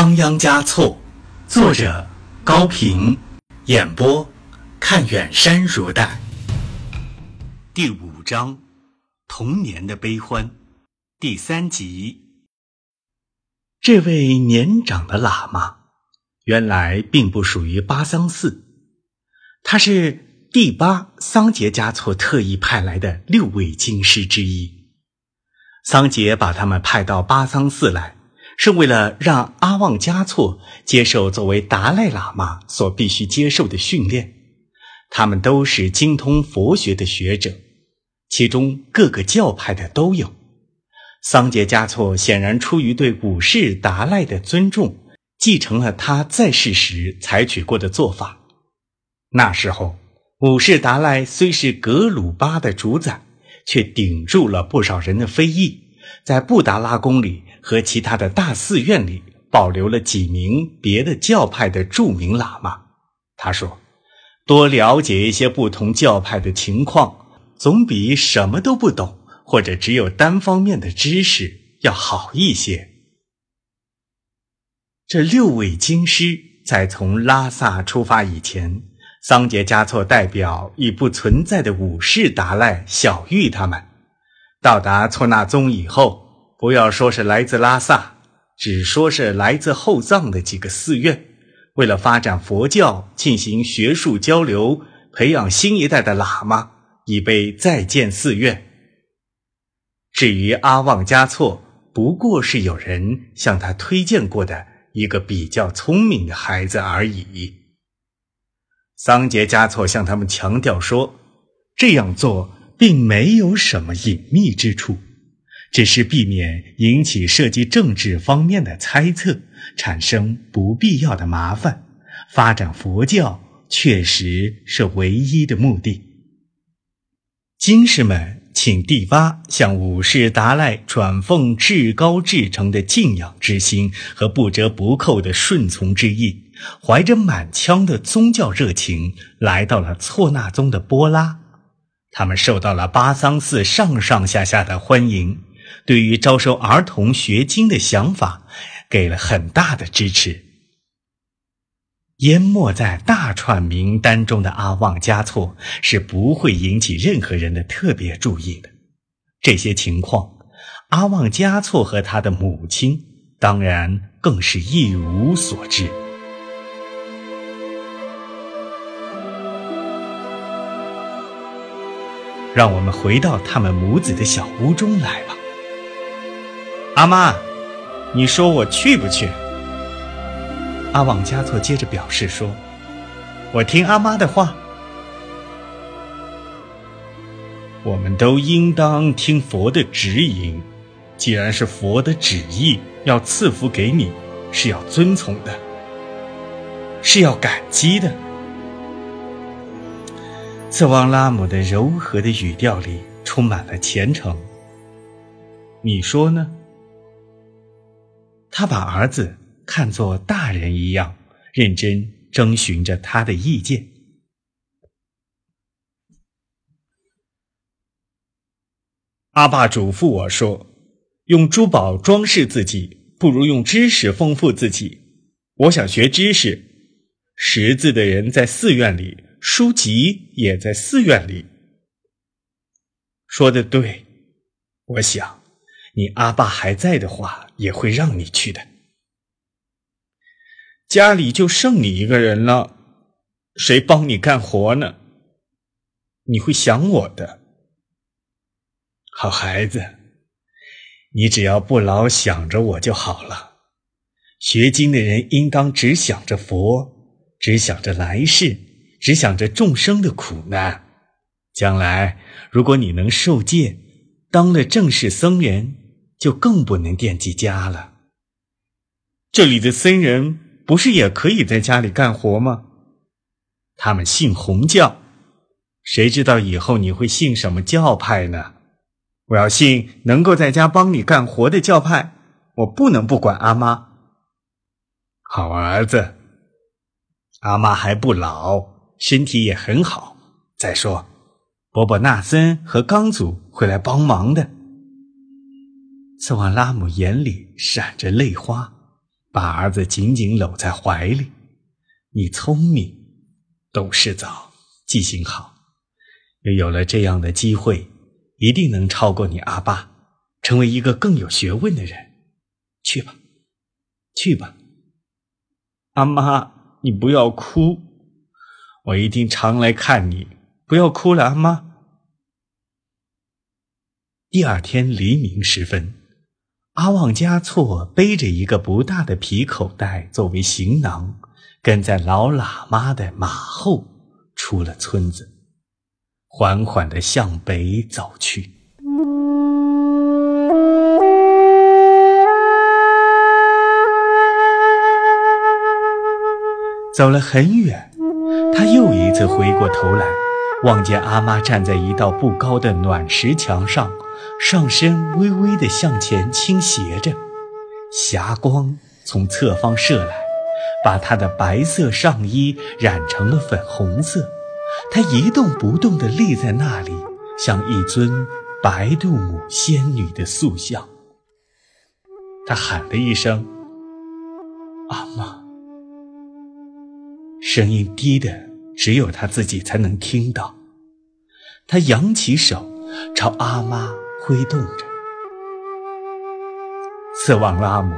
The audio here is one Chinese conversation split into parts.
仓央嘉措，作者高平，演播看远山如黛。第五章：童年的悲欢，第三集。这位年长的喇嘛，原来并不属于巴桑寺，他是第八桑杰嘉措特意派来的六位经师之一。桑杰把他们派到巴桑寺来，是为了让阿旺嘉措接受作为达赖喇嘛所必须接受的训练。他们都是精通佛学的学者，其中各个教派的都有。桑杰嘉措显然出于对五世达赖的尊重，继承了他在世时采取过的做法。那时候，五世达赖虽是格鲁巴的主宰。却顶住了不少人的非议，在布达拉宫里和其他的大寺院里保留了几名别的教派的著名喇嘛。他说：“多了解一些不同教派的情况，总比什么都不懂或者只有单方面的知识要好一些。”这六位经师在从拉萨出发以前。桑杰嘉措代表已不存在的武士达赖小玉他们，到达措那宗以后，不要说是来自拉萨，只说是来自后藏的几个寺院，为了发展佛教，进行学术交流，培养新一代的喇嘛，已被再建寺院。至于阿旺嘉措，不过是有人向他推荐过的一个比较聪明的孩子而已。桑杰嘉措向他们强调说：“这样做并没有什么隐秘之处，只是避免引起涉及政治方面的猜测，产生不必要的麻烦。发展佛教确实是唯一的目的。”经师们请第八向五世达赖转奉至高至诚的敬仰之心和不折不扣的顺从之意。怀着满腔的宗教热情，来到了错那宗的波拉。他们受到了巴桑寺上上下下的欢迎，对于招收儿童学经的想法，给了很大的支持。淹没在大串名单中的阿旺嘉措是不会引起任何人的特别注意的。这些情况，阿旺嘉措和他的母亲当然更是一无所知。让我们回到他们母子的小屋中来吧。阿妈，你说我去不去？阿旺嘉措接着表示说：“我听阿妈的话。我们都应当听佛的指引。既然是佛的旨意要赐福给你，是要遵从的，是要感激的。”次旺拉姆的柔和的语调里充满了虔诚。你说呢？他把儿子看作大人一样，认真征询着他的意见。阿爸嘱咐我说：“用珠宝装饰自己，不如用知识丰富自己。”我想学知识，识字的人在寺院里。书籍也在寺院里。说的对，我想，你阿爸还在的话，也会让你去的。家里就剩你一个人了，谁帮你干活呢？你会想我的，好孩子，你只要不老想着我就好了。学经的人应当只想着佛，只想着来世。只想着众生的苦难，将来如果你能受戒，当了正式僧人，就更不能惦记家了。这里的僧人不是也可以在家里干活吗？他们信红教，谁知道以后你会信什么教派呢？我要信能够在家帮你干活的教派，我不能不管阿妈。好儿子，阿妈还不老。身体也很好。再说，伯伯纳森和刚祖会来帮忙的。斯瓦拉姆眼里闪着泪花，把儿子紧紧搂在怀里。你聪明，懂事早，记性好，又有了这样的机会，一定能超过你阿爸，成为一个更有学问的人。去吧，去吧。阿妈，你不要哭，我一定常来看你。不要哭了，阿妈。第二天黎明时分，阿旺加措背着一个不大的皮口袋作为行囊，跟在老喇嘛的马后出了村子，缓缓地向北走去。走了很远，他又一次回过头来，望见阿妈站在一道不高的暖石墙上。上身微微的向前倾斜着，霞光从侧方射来，把她的白色上衣染成了粉红色。她一动不动地立在那里，像一尊白度母仙女的塑像。他喊了一声：“阿妈。”声音低的只有他自己才能听到。他扬起手，朝阿妈。挥动着，次旺拉姆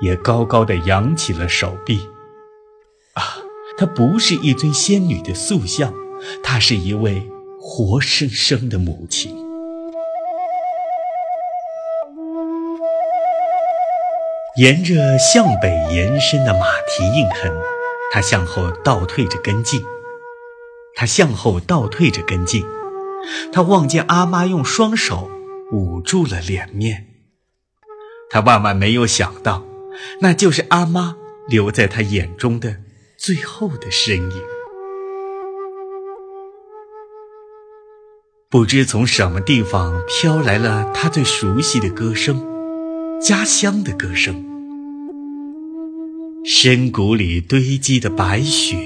也高高的扬起了手臂。啊，她不是一尊仙女的塑像，她是一位活生生的母亲。沿着向北延伸的马蹄印痕，他向后倒退着跟进。他向后倒退着跟进。他望见阿妈用双手。捂住了脸面，他万万没有想到，那就是阿妈留在他眼中的最后的身影。不知从什么地方飘来了他最熟悉的歌声，家乡的歌声。深谷里堆积的白雪，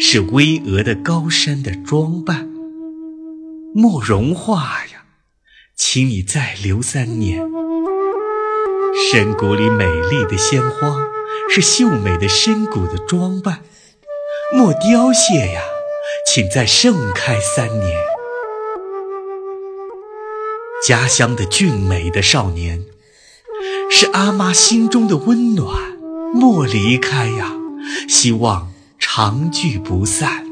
是巍峨的高山的装扮。莫融化呀！请你再留三年。深谷里美丽的鲜花，是秀美的深谷的装扮。莫凋谢呀，请再盛开三年。家乡的俊美的少年，是阿妈心中的温暖。莫离开呀，希望长聚不散。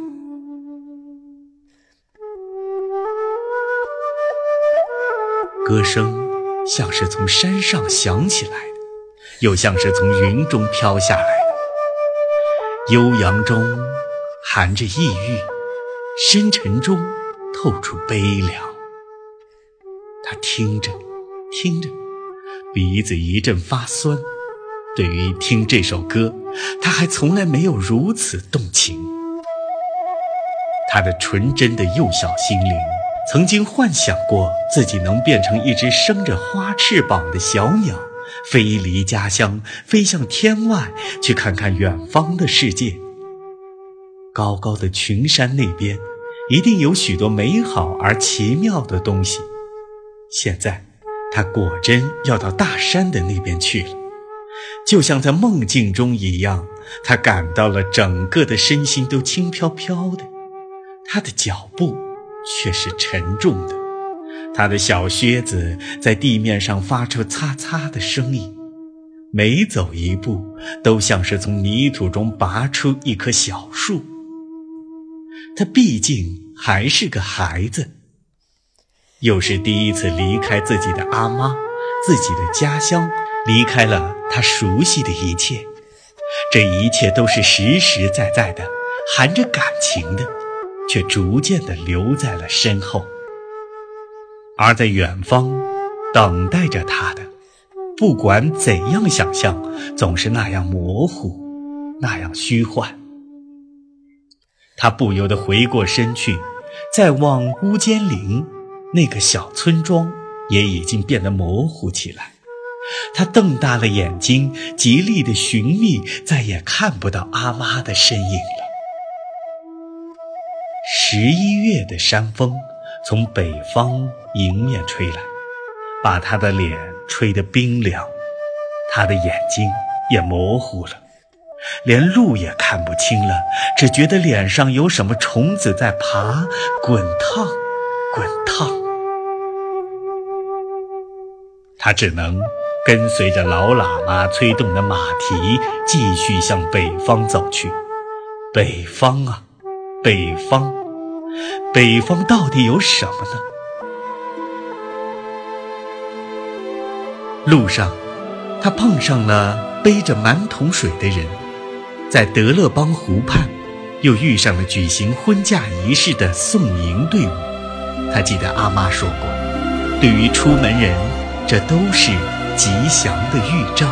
歌声像是从山上响起来的，又像是从云中飘下来的。悠扬中含着抑郁，深沉中透出悲凉。他听着，听着，鼻子一阵发酸。对于听这首歌，他还从来没有如此动情。他的纯真的幼小心灵。曾经幻想过自己能变成一只生着花翅膀的小鸟，飞离家乡，飞向天外，去看看远方的世界。高高的群山那边，一定有许多美好而奇妙的东西。现在，他果真要到大山的那边去了，就像在梦境中一样。他感到了整个的身心都轻飘飘的，他的脚步。却是沉重的，他的小靴子在地面上发出擦擦的声音，每走一步都像是从泥土中拔出一棵小树。他毕竟还是个孩子，又是第一次离开自己的阿妈、自己的家乡，离开了他熟悉的一切，这一切都是实实在在的，含着感情的。却逐渐地留在了身后，而在远方等待着他的，不管怎样想象，总是那样模糊，那样虚幻。他不由得回过身去，再望乌尖岭，那个小村庄也已经变得模糊起来。他瞪大了眼睛，极力的寻觅，再也看不到阿妈的身影了。十一月的山风从北方迎面吹来，把他的脸吹得冰凉，他的眼睛也模糊了，连路也看不清了，只觉得脸上有什么虫子在爬，滚烫，滚烫。他只能跟随着老喇嘛催动的马蹄，继续向北方走去。北方啊，北方，北方到底有什么呢？路上，他碰上了背着满桶水的人，在德勒邦湖畔，又遇上了举行婚嫁仪式的送迎队伍。他记得阿妈说过，对于出门人，这都是吉祥的预兆。